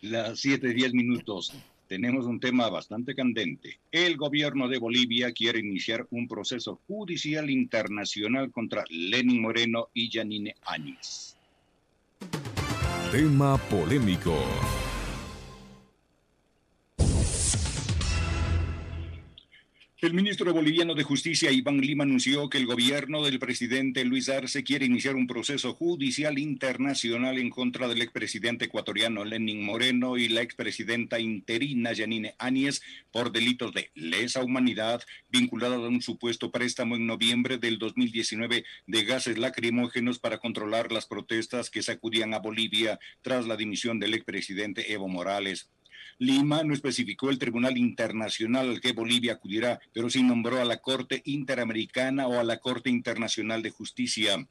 Las 7:10 minutos. Tenemos un tema bastante candente. El gobierno de Bolivia quiere iniciar un proceso judicial internacional contra Lenin Moreno y Janine Áñez. Tema polémico. El ministro boliviano de Justicia, Iván Lima, anunció que el gobierno del presidente Luis Arce quiere iniciar un proceso judicial internacional en contra del expresidente ecuatoriano Lenin Moreno y la expresidenta interina Yanine Áñez por delitos de lesa humanidad vinculados a un supuesto préstamo en noviembre del 2019 de gases lacrimógenos para controlar las protestas que sacudían a Bolivia tras la dimisión del expresidente Evo Morales. Lima no especificó el Tribunal Internacional al que Bolivia acudirá, pero sí nombró a la Corte Interamericana o a la Corte Internacional de Justicia.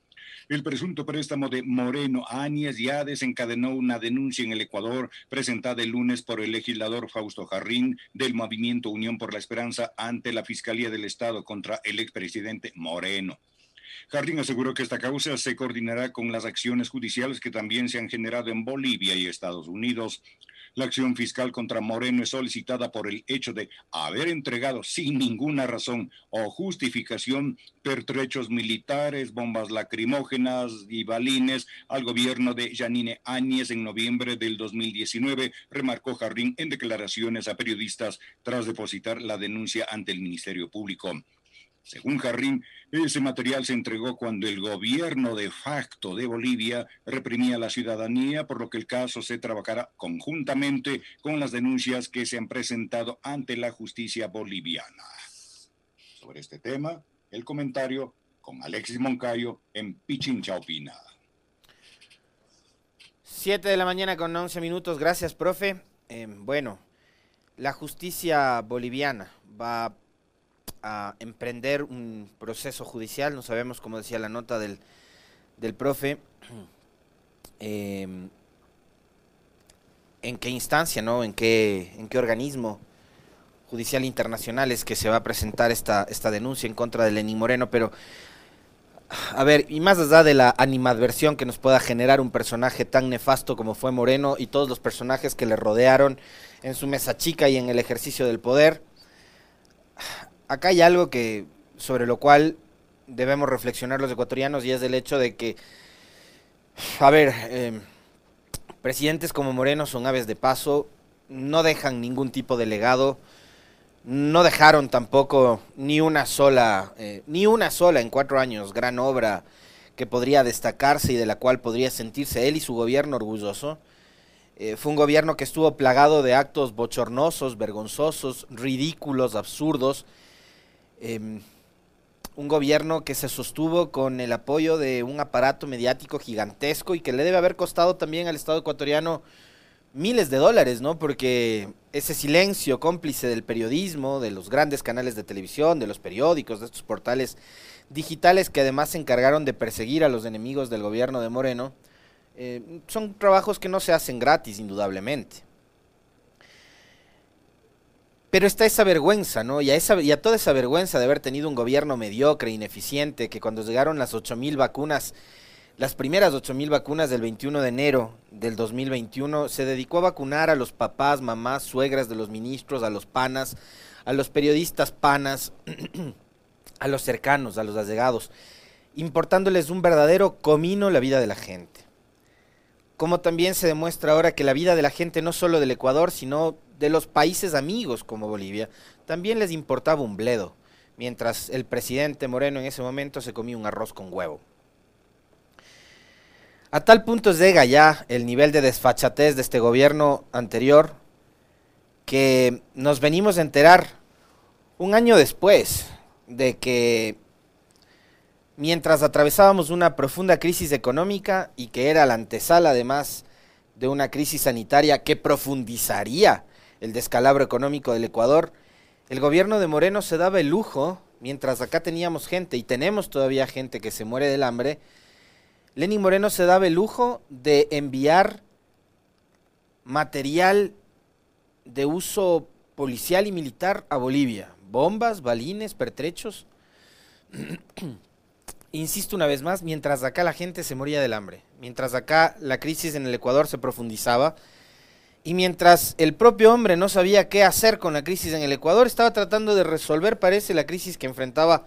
El presunto préstamo de Moreno Áñez ya desencadenó una denuncia en el Ecuador presentada el lunes por el legislador Fausto Jarrín del movimiento Unión por la Esperanza ante la Fiscalía del Estado contra el expresidente Moreno. Jardín aseguró que esta causa se coordinará con las acciones judiciales que también se han generado en Bolivia y Estados Unidos. La acción fiscal contra Moreno es solicitada por el hecho de haber entregado sin ninguna razón o justificación pertrechos militares, bombas lacrimógenas y balines al gobierno de Janine Áñez en noviembre del 2019, remarcó Jardín en declaraciones a periodistas tras depositar la denuncia ante el Ministerio Público. Según Jarrín, ese material se entregó cuando el gobierno de facto de Bolivia reprimía a la ciudadanía, por lo que el caso se trabajará conjuntamente con las denuncias que se han presentado ante la justicia boliviana. Sobre este tema, el comentario con Alexis Moncayo en Pichincha Opina. Siete de la mañana con once minutos. Gracias, profe. Eh, bueno, la justicia boliviana va a emprender un proceso judicial, no sabemos, como decía la nota del, del profe, em, en qué instancia, ¿no? En qué, en qué organismo judicial internacional es que se va a presentar esta, esta denuncia en contra de Lenín Moreno, pero a ver, y más allá de la animadversión que nos pueda generar un personaje tan nefasto como fue Moreno y todos los personajes que le rodearon en su mesa chica y en el ejercicio del poder, acá hay algo que sobre lo cual debemos reflexionar los ecuatorianos y es el hecho de que, a ver, em, presidentes como Moreno son aves de paso, no dejan ningún tipo de legado, no dejaron tampoco ni una sola, eh, ni una sola en cuatro años gran obra que podría destacarse y de la cual podría sentirse él y su gobierno orgulloso. Eh, fue un gobierno que estuvo plagado de actos bochornosos, vergonzosos, ridículos, absurdos, Em, un gobierno que se sostuvo con el apoyo de un aparato mediático gigantesco y que le debe haber costado también al Estado ecuatoriano miles de dólares, ¿no? Porque ese silencio cómplice del periodismo, de los grandes canales de televisión, de los periódicos, de estos portales digitales que además se encargaron de perseguir a los enemigos del gobierno de Moreno, eh, son trabajos que no se hacen gratis, indudablemente. Pero está esa vergüenza, ¿no? Y a, esa, y a toda esa vergüenza de haber tenido un gobierno mediocre, ineficiente, que cuando llegaron las 8.000 vacunas, las primeras 8.000 vacunas del 21 de enero del 2021, se dedicó a vacunar a los papás, mamás, suegras de los ministros, a los panas, a los periodistas panas, a los cercanos, a los allegados, importándoles un verdadero comino la vida de la gente. Como también se demuestra ahora que la vida de la gente no solo del Ecuador, sino de los países amigos como Bolivia, también les importaba un bledo, mientras el presidente Moreno en ese momento se comía un arroz con huevo. A tal punto llega ya el nivel de desfachatez de este gobierno anterior que nos venimos a enterar un año después de que mientras atravesábamos una profunda crisis económica y que era la antesala además de una crisis sanitaria que profundizaría el descalabro económico del Ecuador, el gobierno de Moreno se daba el lujo, mientras acá teníamos gente y tenemos todavía gente que se muere del hambre, Lenin Moreno se daba el lujo de enviar material de uso policial y militar a Bolivia. Bombas, balines, pertrechos. Insisto una vez más, mientras acá la gente se moría del hambre, mientras acá la crisis en el Ecuador se profundizaba, Y mientras el propio hombre no sabía qué hacer con la crisis en el Ecuador, estaba tratando de resolver, parece, la crisis que enfrentaba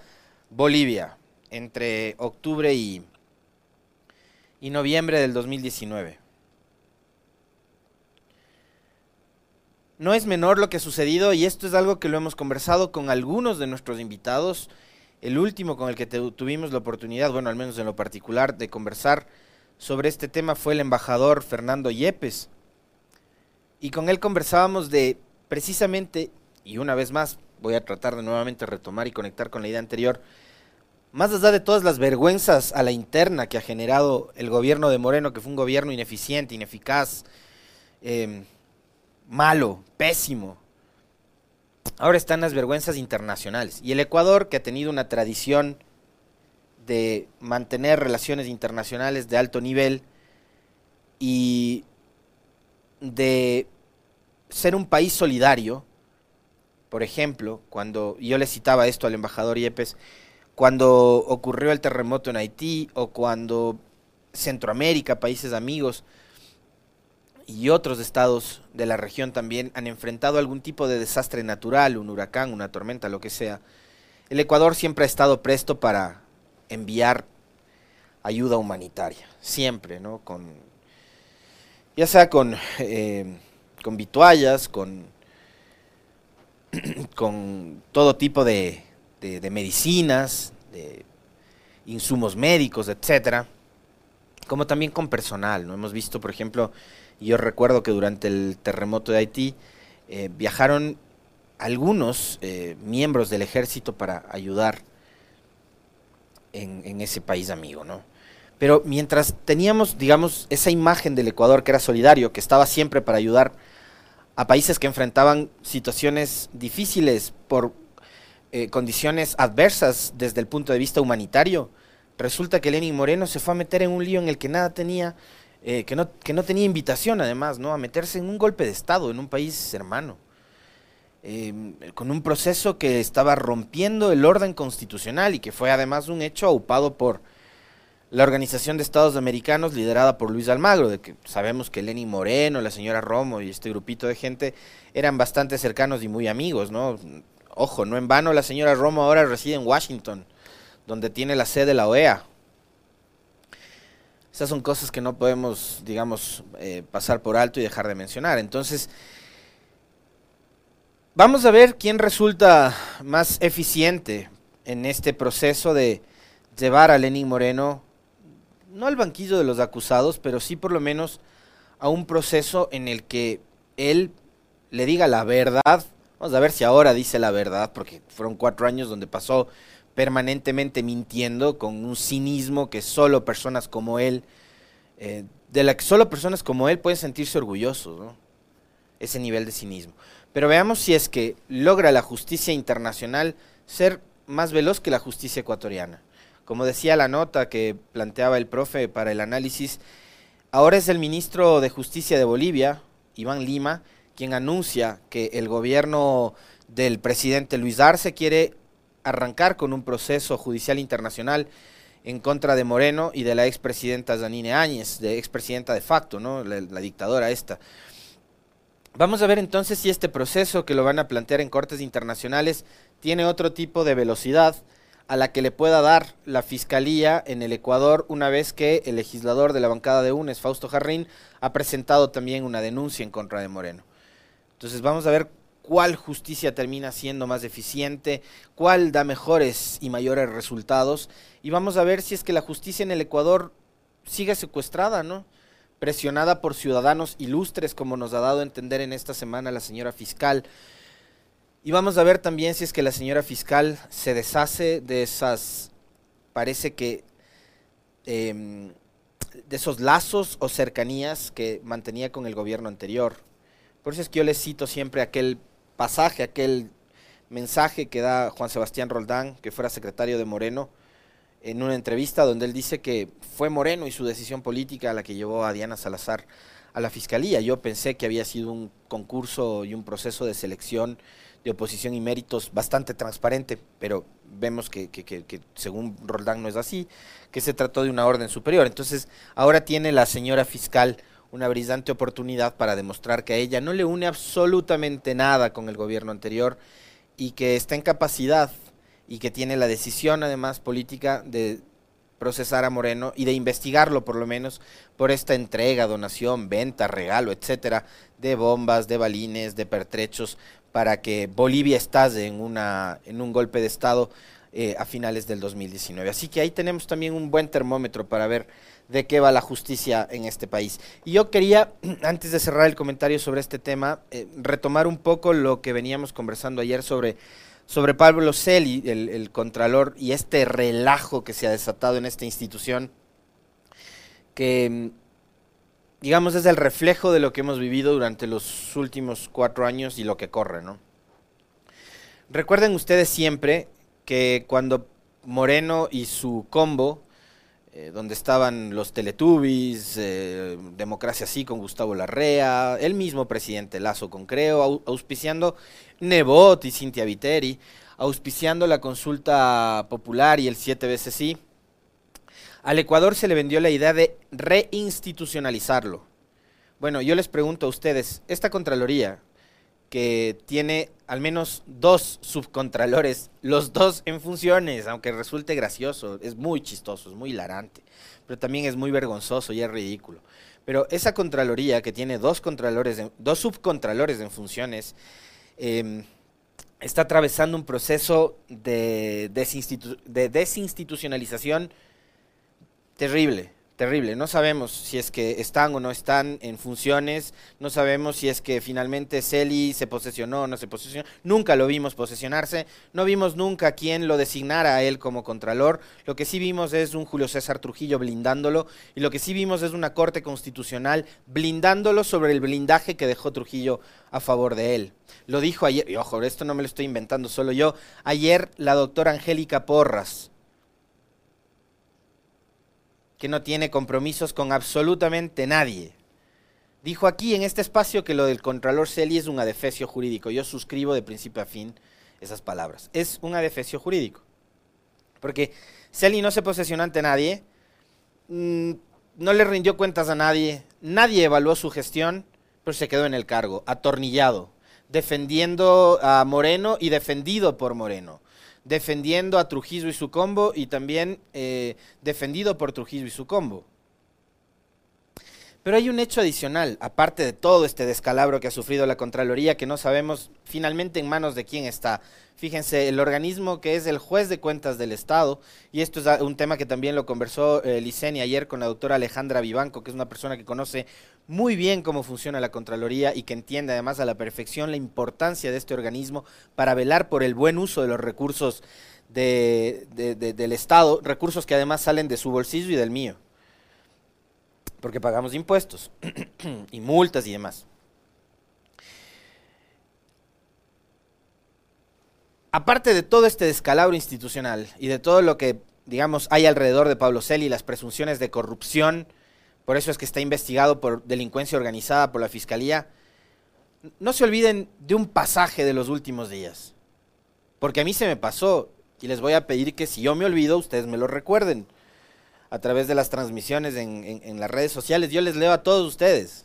Bolivia entre octubre y, y noviembre del 2019. No es menor lo que ha sucedido y esto es algo que lo hemos conversado con algunos de nuestros invitados. El último con el que tuvimos la oportunidad, bueno, al menos en lo particular, de conversar sobre este tema fue el embajador Fernando Yepes y con él conversábamos de precisamente, y una vez más voy a tratar de nuevamente retomar y conectar con la idea anterior, más allá de todas las vergüenzas a la interna que ha generado el gobierno de Moreno, que fue un gobierno ineficiente, ineficaz, em, malo, pésimo, ahora están las vergüenzas internacionales. Y el Ecuador, que ha tenido una tradición de mantener relaciones internacionales de alto nivel y de ser un país solidario, por ejemplo, cuando yo le citaba esto al embajador Yepes, cuando ocurrió el terremoto en Haití o cuando Centroamérica, países amigos y otros estados de la región también han enfrentado algún tipo de desastre natural, un huracán, una tormenta, lo que sea, el Ecuador siempre ha estado presto para enviar ayuda humanitaria, siempre, ¿no? Con ya sea con, eh, con vituallas, con, con todo tipo de, de, medicinas, de insumos médicos, etcétera, como también con personal. ¿no? Hemos visto, por ejemplo, yo recuerdo que durante el terremoto de Haití eh, viajaron algunos eh, miembros del ejército para ayudar en, en, ese país amigo, ¿no? Pero mientras teníamos, digamos, esa imagen del Ecuador que era solidario, que estaba siempre para ayudar a países que enfrentaban situaciones difíciles por eh, condiciones adversas desde el punto de vista humanitario, resulta que Lenin Moreno se fue a meter en un lío en el que nada tenía, eh, que, no, que no tenía invitación además, ¿no? A meterse en un golpe de Estado en un país hermano. Em, con un proceso que estaba rompiendo el orden constitucional y que fue además un hecho aupado por la Organización de Estados Americanos liderada por Luis Almagro, de que sabemos que Lenny Moreno, la señora Romo y este grupito de gente eran bastante cercanos y muy amigos, ¿no? Ojo, no en vano la señora Romo ahora reside en Washington, donde tiene la sede de la OEA. Esas son cosas que no podemos, digamos, eh, pasar por alto y dejar de mencionar. Entonces, vamos a ver quién resulta más eficiente en este proceso de llevar a Lenín Moreno no al banquillo de los acusados, pero sí por lo menos a un proceso en el que él le diga la verdad. Vamos a ver si ahora dice la verdad, porque fueron cuatro años donde pasó permanentemente mintiendo con un cinismo que solo personas como él, eh, de la que solo personas como él pueden sentirse orgullosos, ese nivel de cinismo. Pero veamos si es que logra la justicia internacional ser más veloz que la justicia ecuatoriana. Como decía la nota que planteaba el profe para el análisis, ahora es el ministro de Justicia de Bolivia, Iván Lima, quien anuncia que el gobierno del presidente Luis Arce quiere arrancar con un proceso judicial internacional en contra de Moreno y de la expresidenta Janine Áñez, de expresidenta de facto, ¿no? La, la, dictadora esta. Vamos a ver entonces si este proceso que lo van a plantear en cortes internacionales tiene otro tipo de velocidad a la que le pueda dar la fiscalía en el Ecuador una vez que el legislador de la bancada de UNES, Fausto Jarrín, ha presentado también una denuncia en contra de Moreno. Entonces vamos a ver cuál justicia termina siendo más eficiente, cuál da mejores y mayores resultados y vamos a ver si es que la justicia en el Ecuador sigue secuestrada, ¿no? Presionada por ciudadanos ilustres como nos ha dado a entender en esta semana la señora fiscal y vamos a ver también si es que la señora fiscal se deshace de esas, parece que, em, de esos lazos o cercanías que mantenía con el gobierno anterior. Por eso es que yo les cito siempre aquel pasaje, aquel mensaje que da Juan Sebastián Roldán, que fuera secretario de Moreno, en una entrevista donde él dice que fue Moreno y su decisión política la que llevó a Diana Salazar a la fiscalía. Yo pensé que había sido un concurso y un proceso de selección de oposición y méritos bastante transparente, pero vemos que, según Roldán no es así, que se trató de una orden superior. Entonces, ahora tiene la señora fiscal una brillante oportunidad para demostrar que a ella no le une absolutamente nada con el gobierno anterior y que está en capacidad y que tiene la decisión además política de procesar a Moreno y de investigarlo por lo menos por esta entrega, donación, venta, regalo, etcétera, de bombas, de balines, de pertrechos para que Bolivia estalle en una en un golpe de estado eh, a finales del 2019. Así que ahí tenemos también un buen termómetro para ver de qué va la justicia en este país. Y yo quería, antes de cerrar el comentario sobre este tema, eh, retomar un poco lo que veníamos conversando ayer sobre, sobre Pablo Celi, el, el, contralor, y este relajo que se ha desatado en esta institución, que digamos es el reflejo de lo que hemos vivido durante los últimos cuatro años y lo que corre, ¿no? Recuerden ustedes siempre que cuando Moreno y su combo eh, donde estaban los Teletubbies, eh, Democracia Sí con Gustavo Larrea, el mismo presidente Lazo con Creo, auspiciando Nebot y Cintia Viteri, auspiciando la consulta popular y el siete veces sí. Al Ecuador se le vendió la idea de reinstitucionalizarlo. Bueno, yo les pregunto a ustedes, esta Contraloría, que tiene al menos dos subcontralores, los dos en funciones, aunque resulte gracioso, es muy chistoso, es muy hilarante, pero también es muy vergonzoso y es ridículo. Pero esa Contraloría que tiene dos, contralores, dos subcontralores en funciones, em, está atravesando un proceso de, de desinstitucionalización terrible, terrible. No sabemos si es que están o no están en funciones, no sabemos si es que finalmente Celi se posesionó o no se posesionó. Nunca lo vimos posesionarse, no vimos nunca quién lo designara a él como contralor. Lo que sí vimos es un Julio César Trujillo blindándolo y lo que sí vimos es una Corte Constitucional blindándolo sobre el blindaje que dejó Trujillo a favor de él. Lo dijo ayer, y ojo, esto no me lo estoy inventando solo yo, ayer la doctora Angélica Porras que no tiene compromisos con absolutamente nadie. Dijo aquí en este espacio que lo del Contralor Celi es un adefesio jurídico. Yo suscribo de principio a fin esas palabras. Es un adefesio jurídico. Porque Celi no se posesionó ante nadie, mm, no le rindió cuentas a nadie, nadie evaluó su gestión, pero se quedó en el cargo, atornillado, defendiendo a Moreno y defendido por Moreno defendiendo a Trujillo y su combo y también eh, defendido por Trujillo y su combo. Pero hay un hecho adicional, aparte de todo este descalabro que ha sufrido la Contraloría, que no sabemos finalmente en manos de quién está. Fíjense, el organismo que es el juez de cuentas del Estado, y esto es un tema que también lo conversó eh, Liceni ayer con la doctora Alejandra Vivanco, que es una persona que conoce muy bien cómo funciona la Contraloría y que entiende además a la perfección la importancia de este organismo para velar por el buen uso de los recursos del Estado, recursos que además salen de su bolsillo y del mío porque pagamos impuestos y multas y demás. Aparte de todo este descalabro institucional y de todo lo que, digamos, hay alrededor de Pablo Celi, las presunciones de corrupción, por eso es que está investigado por delincuencia organizada por la Fiscalía, no se olviden de un pasaje de los últimos días, porque a mí se me pasó y les voy a pedir que si yo me olvido, ustedes me lo recuerden a través de las transmisiones en, las redes sociales. Yo les leo a todos ustedes.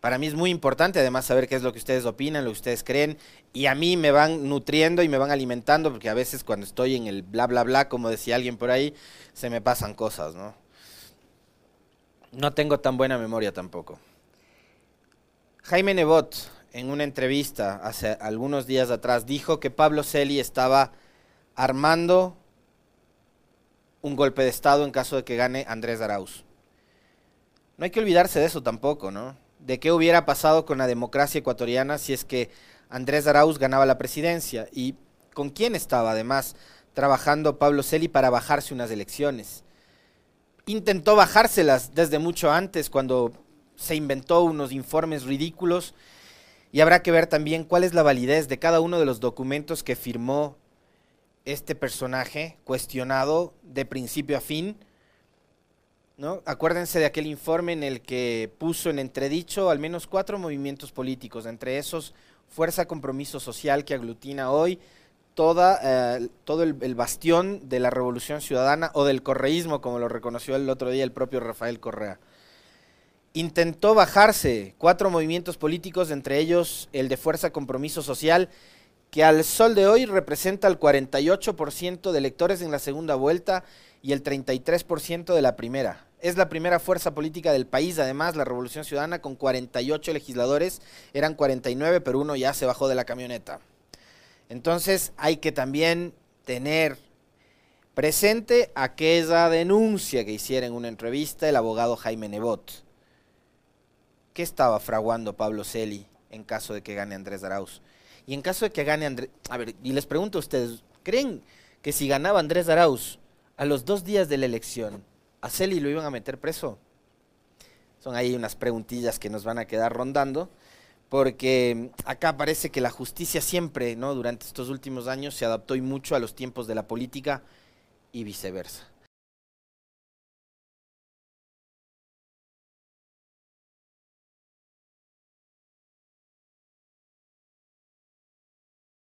Para mí es muy importante además saber qué es lo que ustedes opinan, lo que ustedes creen, y a mí me van nutriendo y me van alimentando, porque a veces cuando estoy en el bla bla bla, como decía alguien por ahí, se me pasan cosas, ¿no? No tengo tan buena memoria tampoco. Jaime Nebot, en una entrevista hace algunos días atrás, dijo que Pablo Celi estaba armando un golpe de Estado en caso de que gane Andrés Arauz. No hay que olvidarse de eso tampoco, ¿no? De qué hubiera pasado con la democracia ecuatoriana si es que Andrés Arauz ganaba la presidencia y con quién estaba además trabajando Pablo Celi para bajarse unas elecciones. Intentó bajárselas desde mucho antes cuando se inventó unos informes ridículos y habrá que ver también cuál es la validez de cada uno de los documentos que firmó este personaje cuestionado de principio a fin. ¿no? Acuérdense de aquel informe en el que puso en entredicho al menos cuatro movimientos políticos, entre esos Fuerza Compromiso Social que aglutina hoy toda, eh, todo el, el, bastión de la revolución ciudadana o del correísmo, como lo reconoció el otro día el propio Rafael Correa. intentó bajarse cuatro movimientos políticos, entre ellos el de Fuerza Compromiso Social, que al sol de hoy representa el 48% de electores en la segunda vuelta y el 33% de la primera. Es la primera fuerza política del país, además, la Revolución Ciudadana, con 48 legisladores, eran 49, pero uno ya se bajó de la camioneta. Entonces hay que también tener presente aquella denuncia que hiciera en una entrevista el abogado Jaime Nebot. ¿Qué estaba fraguando Pablo Celi en caso de que gane Andrés Arauz? Y en caso de que gane Andrés... A ver, y les pregunto a ustedes, ¿creen que si ganaba Andrés Arauz a los dos días de la elección, a Celi lo iban a meter preso? Son ahí unas preguntillas que nos van a quedar rondando, porque acá parece que la justicia siempre, ¿no? Durante estos últimos años se adaptó y mucho a los tiempos de la política y viceversa.